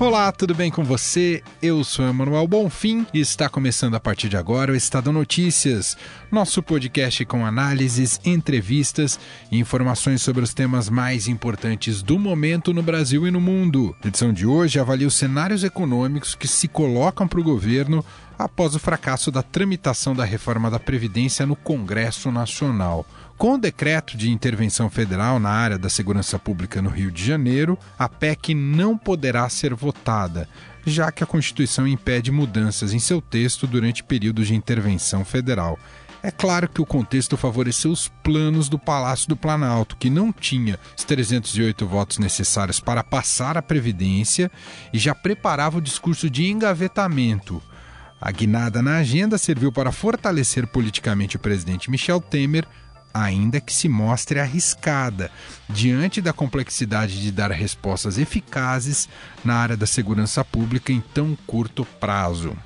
Olá, tudo bem com você? Eu sou Emanuel Bonfim e está começando a partir de agora o Estadão Notícias, nosso podcast com análises, entrevistas e informações sobre os temas mais importantes do momento no Brasil e no mundo. A edição de hoje avalia os cenários econômicos que se colocam para o governo após o fracasso da tramitação da reforma da Previdência no Congresso Nacional. Com o decreto de intervenção federal na área da segurança pública no Rio de Janeiro, a PEC não poderá ser votada, já que a Constituição impede mudanças em seu texto durante períodos de intervenção federal. É claro que o contexto favoreceu os planos do Palácio do Planalto, que não tinha os 308 votos necessários para passar a Previdência e já preparava o discurso de engavetamento. A guinada na agenda serviu para fortalecer politicamente o presidente Michel Temer ainda que se mostre arriscada, diante da complexidade de dar respostas eficazes na área da segurança pública em tão curto prazo.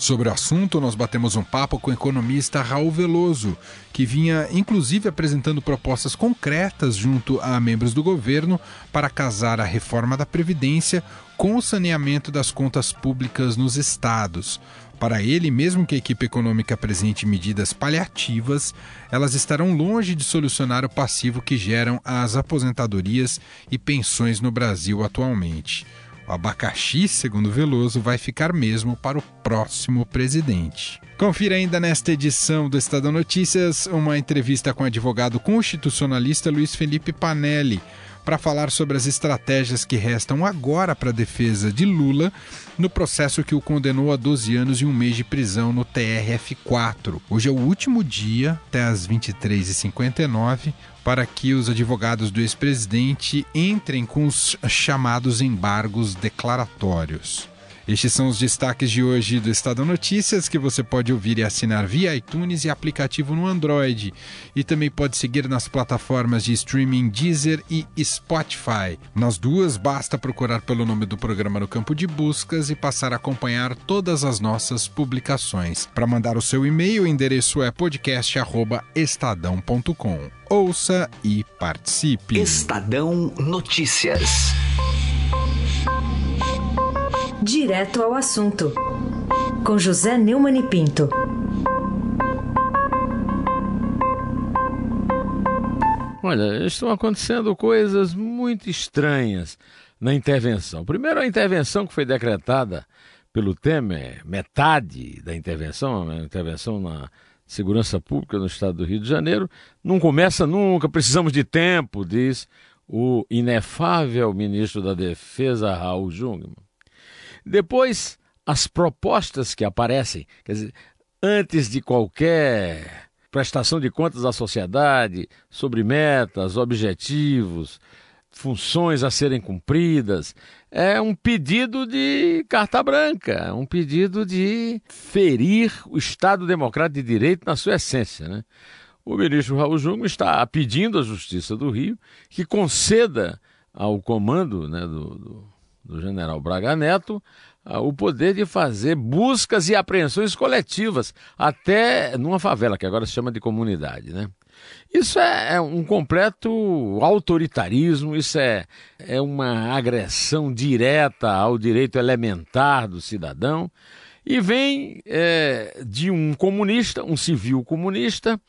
Sobre o assunto, nós batemos um papo com o economista Raul Veloso, que vinha inclusive apresentando propostas concretas junto a membros do governo para casar a reforma da Previdência com o saneamento das contas públicas nos estados. Para ele, mesmo que a equipe econômica apresente medidas paliativas, elas estarão longe de solucionar o passivo que geram as aposentadorias e pensões no Brasil atualmente. O abacaxi, segundo Veloso, vai ficar mesmo para o próximo presidente. Confira ainda nesta edição do Estadão Notícias uma entrevista com o advogado constitucionalista Luiz Felipe Panelli para falar sobre as estratégias que restam agora para a defesa de Lula no processo que o condenou a 12 anos e um mês de prisão no TRF4. Hoje é o último dia, até às 23h59, para que os advogados do ex-presidente entrem com os chamados embargos declaratórios. Estes são os destaques de hoje do Estado Notícias, que você pode ouvir e assinar via iTunes e aplicativo no Android. E também pode seguir nas plataformas de streaming Deezer e Spotify. Nas duas, basta procurar pelo nome do programa no campo de buscas e passar a acompanhar todas as nossas publicações. Para mandar o seu e-mail, o endereço é podcast.estadão.com. Ouça e participe. Estadão Notícias. Direto ao assunto, com José Neumann e Pinto. Olha, estão acontecendo coisas muito estranhas na intervenção. Primeiro, a intervenção que foi decretada pelo Temer, metade da intervenção, a intervenção na segurança pública no estado do Rio de Janeiro, não começa nunca, precisamos de tempo, diz o inefável ministro da Defesa, Raul Jungmann. Depois, as propostas que aparecem, quer dizer, antes de qualquer prestação de contas à sociedade sobre metas, objetivos, funções a serem cumpridas, é um pedido de carta branca, um pedido de ferir o Estado Democrático de Direito na sua essência. Né? O ministro Raul Jungmann está pedindo à Justiça do Rio que conceda ao comando né, do, do do general Braga Neto ah, o poder de fazer buscas e apreensões coletivas, até numa favela, que agora se chama de comunidade, né? Isso é, é um completo autoritarismo, isso é, é uma agressão direta ao direito elementar do cidadão e vem é, de um comunista, um civil comunista,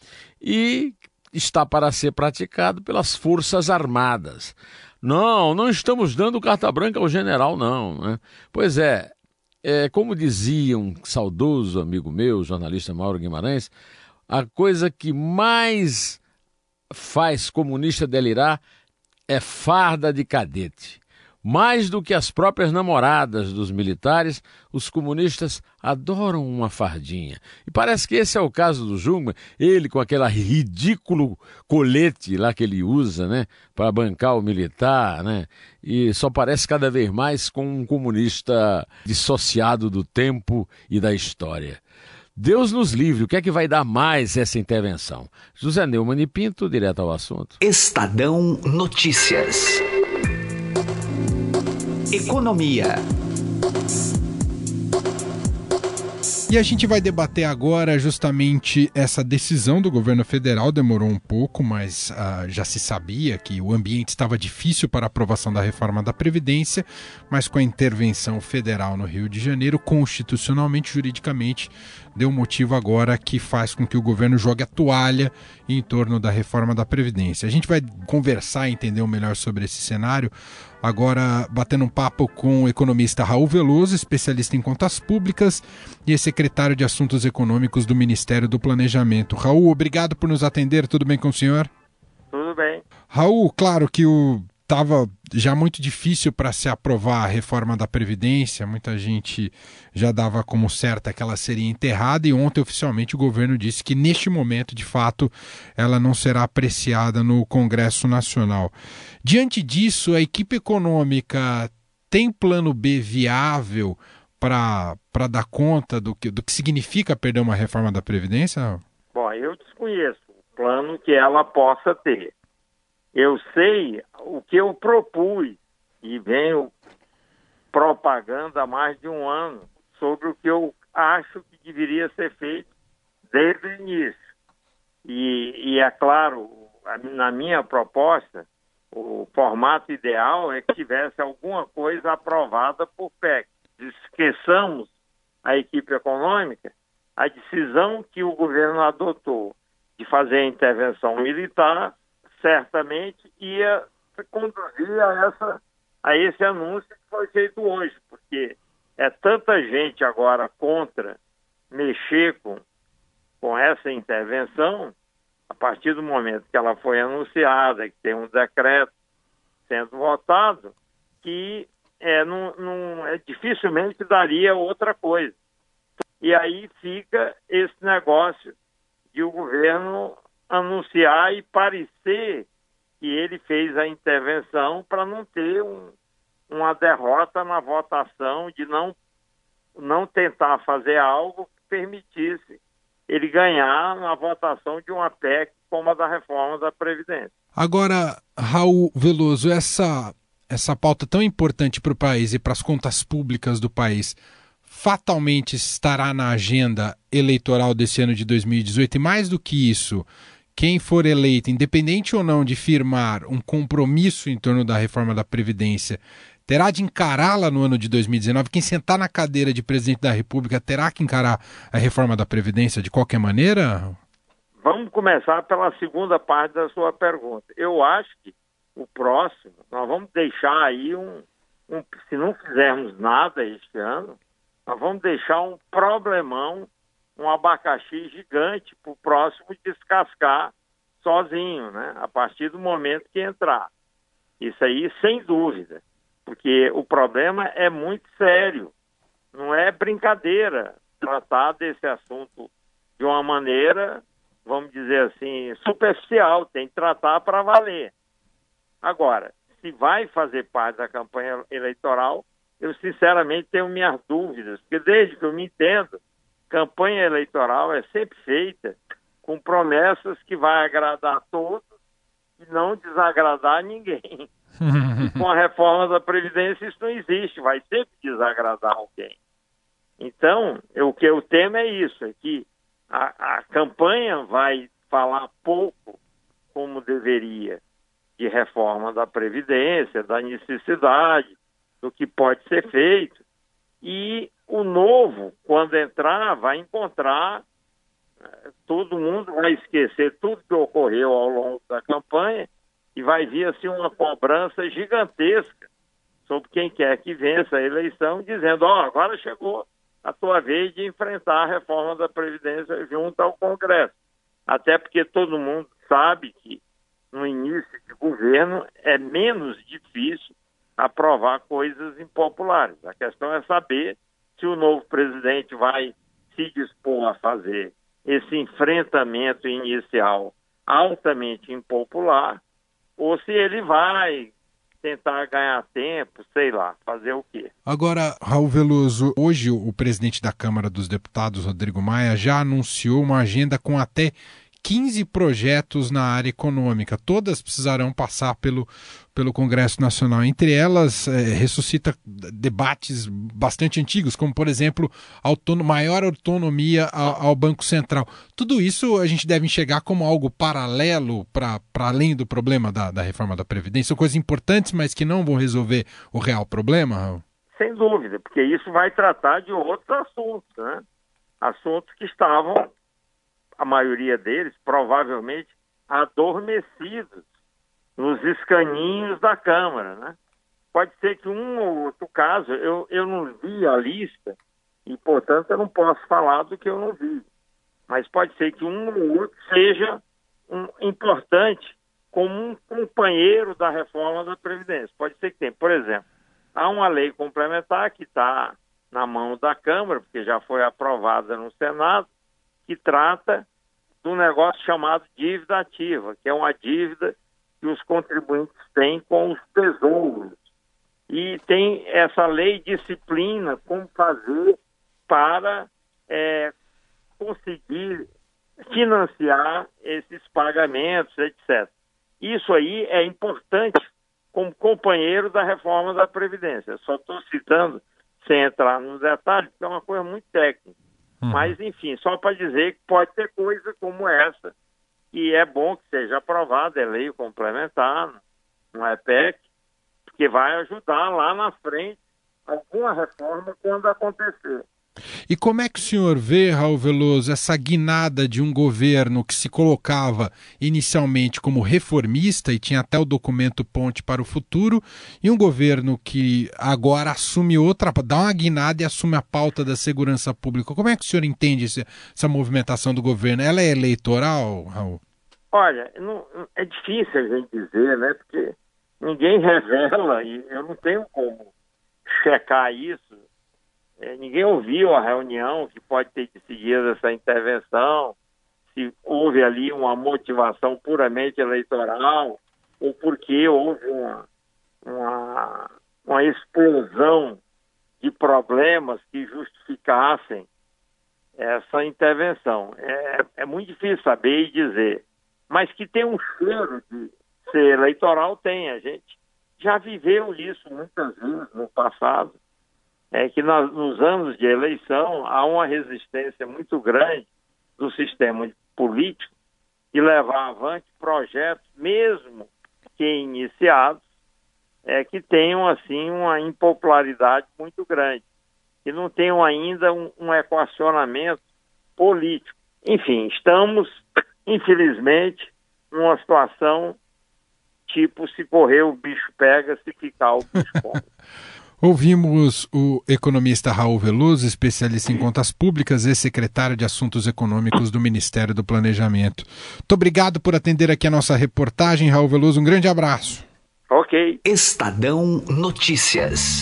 e está para ser praticado pelas Forças Armadas. Não, não estamos dando carta branca ao general, não. Né? Pois é, é, como dizia um saudoso amigo meu, jornalista Mauro Guimarães, a coisa que mais faz comunista delirar é farda de cadete. Mais do que as próprias namoradas dos militares, os comunistas adoram uma fardinha. E parece que esse é o caso do Jungmann, ele com aquele ridículo colete lá que ele usa, né, para bancar o militar, né? E só parece cada vez mais com um comunista dissociado do tempo e da história. Deus nos livre, o que é que vai dar mais essa intervenção? José Neumann e Pinto, direto ao assunto. Estadão Notícias. Economia. E a gente vai debater agora justamente essa decisão do governo federal. Demorou um pouco, mas uh, já se sabia que o ambiente estava difícil para aprovação da reforma da Previdência, mas com a intervenção federal no Rio de Janeiro, constitucionalmente, juridicamente, deu motivo agora que faz com que o governo jogue a toalha em torno da reforma da Previdência. A gente vai conversar e entender melhor sobre esse cenário. Agora, batendo um papo com o economista Raul Veloso, especialista em contas públicas e secretário de Assuntos Econômicos do Ministério do Planejamento. Raul, obrigado por nos atender. Tudo bem com o senhor? Tudo bem. Raul, claro que o estava já muito difícil para se aprovar a reforma da Previdência, muita gente já dava como certa que ela seria enterrada, e ontem oficialmente o governo disse que neste momento, de fato, ela não será apreciada no Congresso Nacional. Diante disso, a equipe econômica tem plano B viável para dar conta do que, do que significa perder uma reforma da Previdência? Bom, eu desconheço o plano que ela possa ter eu sei o que eu propus e venho propagando há mais de um ano sobre o que eu acho que deveria ser feito desde o início. E, e é claro, na minha proposta, o formato ideal é que tivesse alguma coisa aprovada por PEC. Esqueçamos a equipe econômica, a decisão que o governo adotou de fazer a intervenção militar certamente ia conduzir a, essa, a esse anúncio que foi feito hoje, porque é tanta gente agora contra mexer com, com essa intervenção, a partir do momento que ela foi anunciada, que tem um decreto sendo votado, que é, não, não, é, dificilmente daria outra coisa. E aí fica esse negócio de o governo anunciar e parecer que ele fez a intervenção para não ter um, uma derrota na votação, de não, não tentar fazer algo que permitisse ele ganhar na votação de uma PEC como a da reforma da Previdência. Agora, Raul Veloso, essa, essa pauta tão importante para o país e para as contas públicas do país fatalmente estará na agenda eleitoral desse ano de 2018 e mais do que isso, quem for eleito, independente ou não de firmar um compromisso em torno da reforma da Previdência, terá de encará-la no ano de 2019. Quem sentar na cadeira de presidente da República terá que encarar a reforma da Previdência de qualquer maneira? Vamos começar pela segunda parte da sua pergunta. Eu acho que o próximo, nós vamos deixar aí um, um se não fizermos nada este ano, nós vamos deixar um problemão um abacaxi gigante para o próximo descascar sozinho, né? A partir do momento que entrar. Isso aí, sem dúvida, porque o problema é muito sério. Não é brincadeira tratar desse assunto de uma maneira, vamos dizer assim, superficial. Tem que tratar para valer. Agora, se vai fazer parte da campanha eleitoral, eu sinceramente tenho minhas dúvidas, porque desde que eu me entendo, campanha eleitoral é sempre feita com promessas que vai agradar a todos e não desagradar ninguém. e com a reforma da Previdência isso não existe, vai sempre desagradar alguém. Então, o que eu temo é isso, é que a, a campanha vai falar pouco como deveria de reforma da Previdência, da necessidade, do que pode ser feito, e o novo, quando entrar, vai encontrar, eh, todo mundo vai esquecer tudo que ocorreu ao longo da campanha e vai vir assim uma cobrança gigantesca sobre quem quer que vença a eleição, dizendo, ó, oh, agora chegou a tua vez de enfrentar a reforma da Previdência junto ao Congresso. Até porque todo mundo sabe que no início de governo é menos difícil aprovar coisas impopulares. A questão é saber se o novo presidente vai se dispor a fazer esse enfrentamento inicial altamente impopular ou se ele vai tentar ganhar tempo, sei lá, fazer o quê. Agora, Raul Veloso, hoje o presidente da Câmara dos Deputados, Rodrigo Maia, já anunciou uma agenda com até 15 projetos na área econômica. Todas precisarão passar pelo, pelo Congresso Nacional. Entre elas, é, ressuscita debates bastante antigos, como, por exemplo, autono maior autonomia ao, ao, Banco Central. Tudo isso a gente deve enxergar como algo paralelo para além do problema da, da reforma da Previdência. São coisas importantes, mas que não vão resolver o real problema, Raul? Sem dúvida, porque isso vai tratar de outros assuntos, né? Assuntos que estavam, a maioria deles, provavelmente, adormecidos nos escaninhos da Câmara, né? Pode ser que um ou outro caso, eu, eu não vi a lista e, portanto, eu não posso falar do que eu não vi. Mas pode ser que um ou outro seja um, importante como um companheiro da reforma da Previdência. Pode ser que tenha. Por exemplo, há uma lei complementar que está na mão da Câmara, porque já foi aprovada no Senado, que trata do negócio chamado dívida ativa, que é uma dívida que os contribuintes têm com os tesouros. E tem essa lei disciplina como fazer para é, conseguir financiar esses pagamentos, etc. Isso aí é importante como companheiro da reforma da Previdência. Só estou citando, sem entrar nos detalhes, porque é uma coisa muito técnica. Uhum. Mas, enfim, só para dizer que pode ter coisa como essa e é bom que seja aprovada, é lei complementar, não é PEC, porque vai ajudar lá na frente alguma reforma quando acontecer. E como é que o senhor vê, Raul Veloso, essa guinada de um governo que se colocava inicialmente como reformista e tinha até o documento Ponte para o Futuro, e um governo que agora assume outra, dá uma guinada e assume a pauta da segurança pública? Como é que o senhor entende essa, movimentação do governo? Ela é eleitoral, Raul? Olha, não, é difícil a gente dizer, né? Porque ninguém revela e eu não tenho como checar isso é, ninguém ouviu a reunião que pode ter decidido essa intervenção, se houve ali uma motivação puramente eleitoral ou porque houve uma, uma, uma explosão de problemas que justificassem essa intervenção. É, é muito difícil saber e dizer, mas que tem um cheiro de ser eleitoral, tem. A gente já viveu isso muitas vezes no passado é que nós, nos anos de eleição há uma resistência muito grande do sistema político de levar avante projetos, mesmo que iniciados, é, que tenham assim uma impopularidade muito grande, que não tenham ainda um, um equacionamento político. Enfim, estamos, infelizmente, numa situação tipo se correr o bicho pega, se ficar o bicho come. Ouvimos o economista Raul Veloso, especialista em contas públicas e secretário de Assuntos Econômicos do Ministério do Planejamento. Muito obrigado por atender aqui a nossa reportagem, Raul Veloso. Um grande abraço. Ok. Estadão Notícias.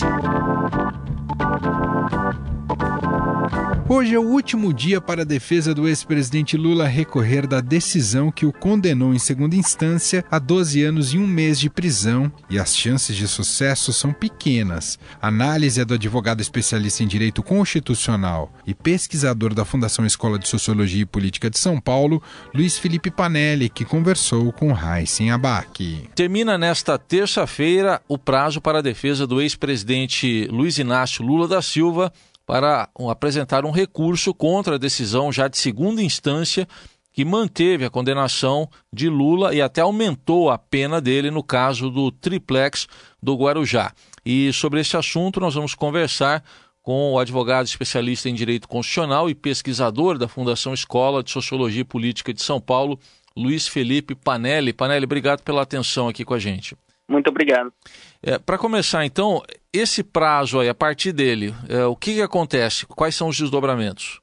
Hoje é o último dia para a defesa do ex-presidente Lula recorrer da decisão que o condenou em segunda instância a 12 anos e um mês de prisão e as chances de sucesso são pequenas. A análise é do advogado especialista em direito constitucional e pesquisador da Fundação Escola de Sociologia e Política de São Paulo, Luiz Felipe Panelli, que conversou com Raíssen Abac. Termina nesta terça-feira o prazo para a defesa do ex-presidente Luiz Inácio Lula da Silva para apresentar um recurso contra a decisão já de segunda instância que manteve a condenação de Lula e até aumentou a pena dele no caso do triplex do Guarujá. E sobre esse assunto nós vamos conversar com o advogado especialista em direito constitucional e pesquisador da Fundação Escola de Sociologia e Política de São Paulo, Luiz Felipe Panelli. Panelli, obrigado pela atenção aqui com a gente. Muito obrigado. É, Para começar, então, esse prazo aí, a partir dele, é, o que, que acontece? Quais são os desdobramentos?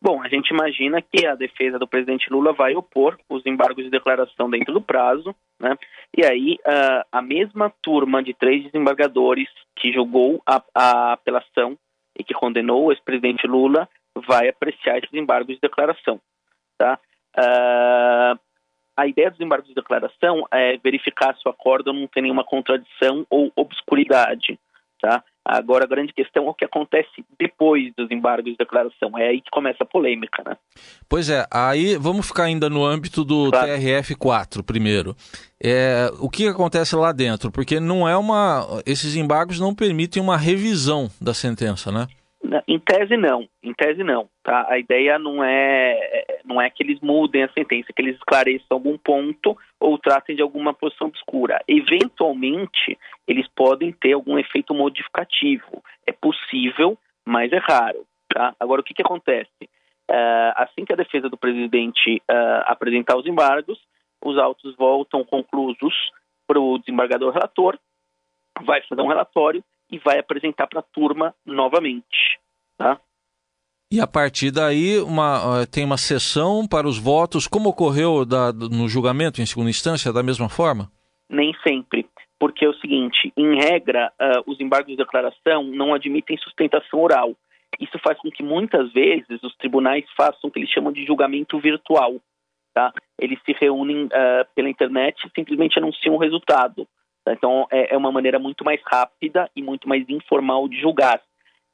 Bom, a gente imagina que a defesa do presidente Lula vai opor os embargos de declaração dentro do prazo, né? E aí uh, a mesma turma de três desembargadores que julgou a, a apelação e que condenou o ex-presidente Lula vai apreciar esses embargos de declaração, tá? Uh, a ideia dos embargos de declaração é verificar se o acordo não tem nenhuma contradição ou obscuridade. Tá? Agora, a grande questão é o que acontece depois dos embargos de declaração. É aí que começa a polêmica, né? Pois é, aí vamos ficar ainda no âmbito do claro. TRF4 primeiro. É, o que acontece lá dentro? Porque não é uma. Esses embargos não permitem uma revisão da sentença, né? Em tese não, em tese não. Tá? A ideia não é, é, não é que eles mudem a sentença, que eles esclareçam algum ponto ou tratem de alguma posição obscura. Eventualmente, eles podem ter algum efeito modificativo. É possível, mas é raro. Tá? Agora, o que, que acontece? Uh, assim que a defesa do presidente uh, apresentar os embargos, os autos voltam conclusos para o desembargador relator, vai fazer um relatório e vai apresentar para a turma novamente. Tá? E a partir daí uma, tem uma sessão para os votos, como ocorreu da, no julgamento em segunda instância, da mesma forma? Nem sempre, porque é o seguinte, em regra, uh, os embargos de declaração não admitem sustentação oral. Isso faz com que muitas vezes os tribunais façam o que eles chamam de julgamento virtual. Tá? Eles se reúnem uh, pela internet e simplesmente anunciam o resultado. Então é, é uma maneira muito mais rápida e muito mais informal de julgar.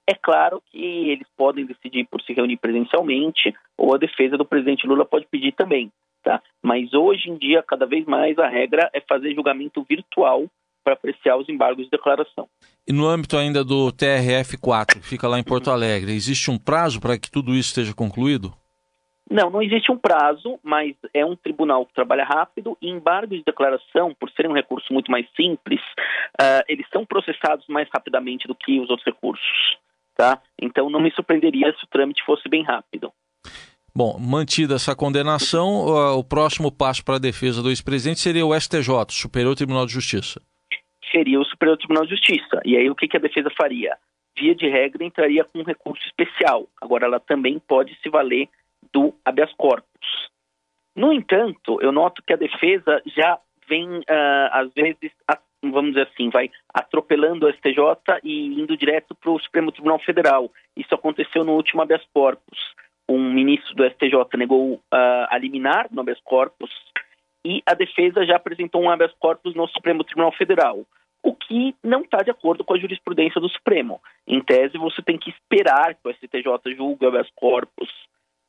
É claro que eles podem decidir por se reunir presencialmente, ou a defesa do presidente Lula pode pedir também. Tá? Mas hoje em dia, cada vez mais, a regra é fazer julgamento virtual para apreciar os embargos de declaração. E no âmbito ainda do TRF4, que fica lá em Porto Alegre, existe um prazo para que tudo isso esteja concluído? Não, não existe um prazo, mas é um tribunal que trabalha rápido e embargos de declaração, por serem um recurso muito mais simples, uh, eles são processados mais rapidamente do que os outros recursos. Tá? Então não me surpreenderia se o trâmite fosse bem rápido. Bom, mantida essa condenação, o próximo passo para a defesa do ex-presidente seria o STJ, Superior Tribunal de Justiça. Seria o Superior Tribunal de Justiça. E aí o que, que a defesa faria? Via de regra, entraria com um recurso especial. Agora, ela também pode se valer do habeas corpus. No entanto, eu noto que a defesa já vem, uh, às vezes, vamos dizer assim, vai atropelando o STJ e indo direto para o Supremo Tribunal Federal. Isso aconteceu no último habeas corpus. Um ministro do STJ negou uh, a liminar no habeas corpus e a defesa já apresentou um habeas corpus no Supremo Tribunal Federal, o que não está de acordo com a jurisprudência do Supremo. Em tese, você tem que esperar que o STJ julgue o habeas corpus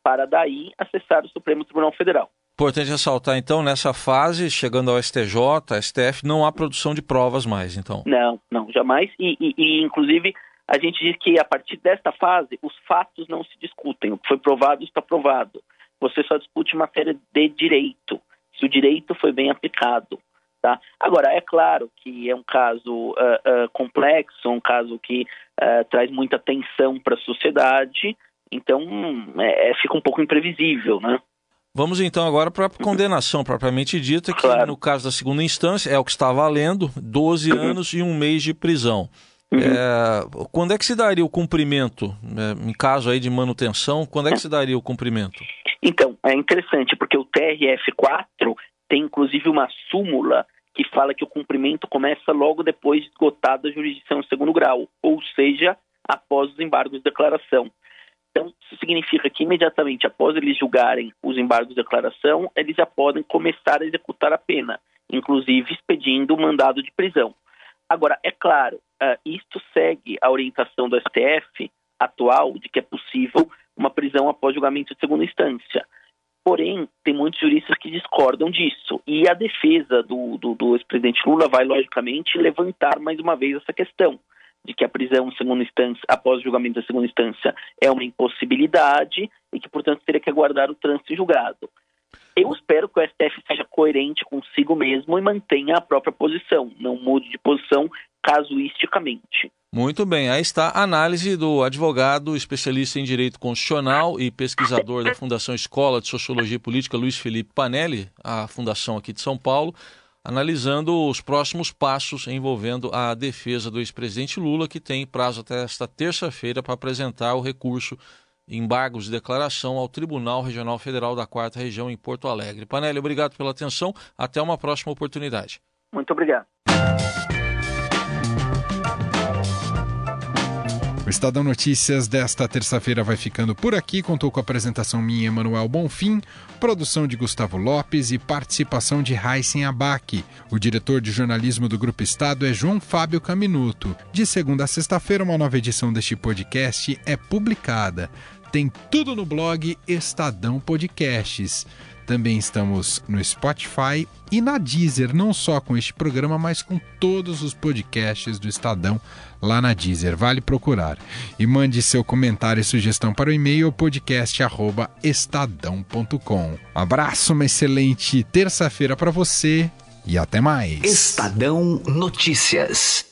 para daí acessar o Supremo Tribunal Federal. Importante ressaltar, então, nessa fase, chegando ao STJ, STF, não há produção de provas mais, então. Não, não, jamais. E, e, e, inclusive, a gente diz que a partir desta fase, os fatos não se discutem. O que foi provado está provado. Você só discute matéria de direito, se o direito foi bem aplicado. Tá? Agora, é claro que é um caso uh, uh, complexo, um caso que uh, traz muita tensão para a sociedade, então é, fica um pouco imprevisível, né? Vamos então agora para a condenação propriamente dita, que claro. no caso da segunda instância é o que está valendo, 12 uhum. anos e um mês de prisão. Uhum. É, quando é que se daria o cumprimento, é, em caso aí de manutenção, quando é que se daria o cumprimento? Então, é interessante, porque o TRF4 tem inclusive uma súmula que fala que o cumprimento começa logo depois de esgotada a jurisdição em segundo grau, ou seja, após os embargos de declaração. Então, isso significa que imediatamente após eles julgarem os embargos de declaração, eles já podem começar a executar a pena, inclusive expedindo o mandado de prisão. Agora, é claro, uh, isto segue a orientação do STF atual de que é possível uma prisão após julgamento de segunda instância. Porém, tem muitos juristas que discordam disso. E a defesa do, do, do ex-presidente Lula vai, logicamente, levantar mais uma vez essa questão de que a prisão segunda instância, após o julgamento da segunda instância, é uma impossibilidade e que, portanto, teria que aguardar o trânsito julgado. Eu espero que o STF seja coerente consigo mesmo e mantenha a própria posição, não mude de posição casuisticamente. Muito bem, aí está a análise do advogado, especialista em direito constitucional e pesquisador da Fundação Escola de Sociologia Política, Luiz Felipe Panelli, a fundação aqui de São Paulo analisando os próximos passos envolvendo a defesa do ex-presidente Lula, que tem prazo até esta terça-feira para apresentar o recurso embargos de declaração ao Tribunal Regional Federal da Quarta Região em Porto Alegre. Panelli, obrigado pela atenção. Até uma próxima oportunidade. Muito obrigado. O Estadão Notícias desta terça-feira vai ficando por aqui. Contou com a apresentação minha, Emanuel Bonfim, produção de Gustavo Lopes e participação de Heisen Abac. O diretor de jornalismo do Grupo Estado é João Fábio Caminuto. De segunda a sexta-feira, uma nova edição deste podcast é publicada. Tem tudo no blog Estadão Podcasts. Também estamos no Spotify e na Deezer, não só com este programa, mas com todos os podcasts do Estadão lá na Deezer. Vale procurar. E mande seu comentário e sugestão para o e-mail podcast@estadão.com. Um abraço, uma excelente terça-feira para você e até mais. Estadão Notícias.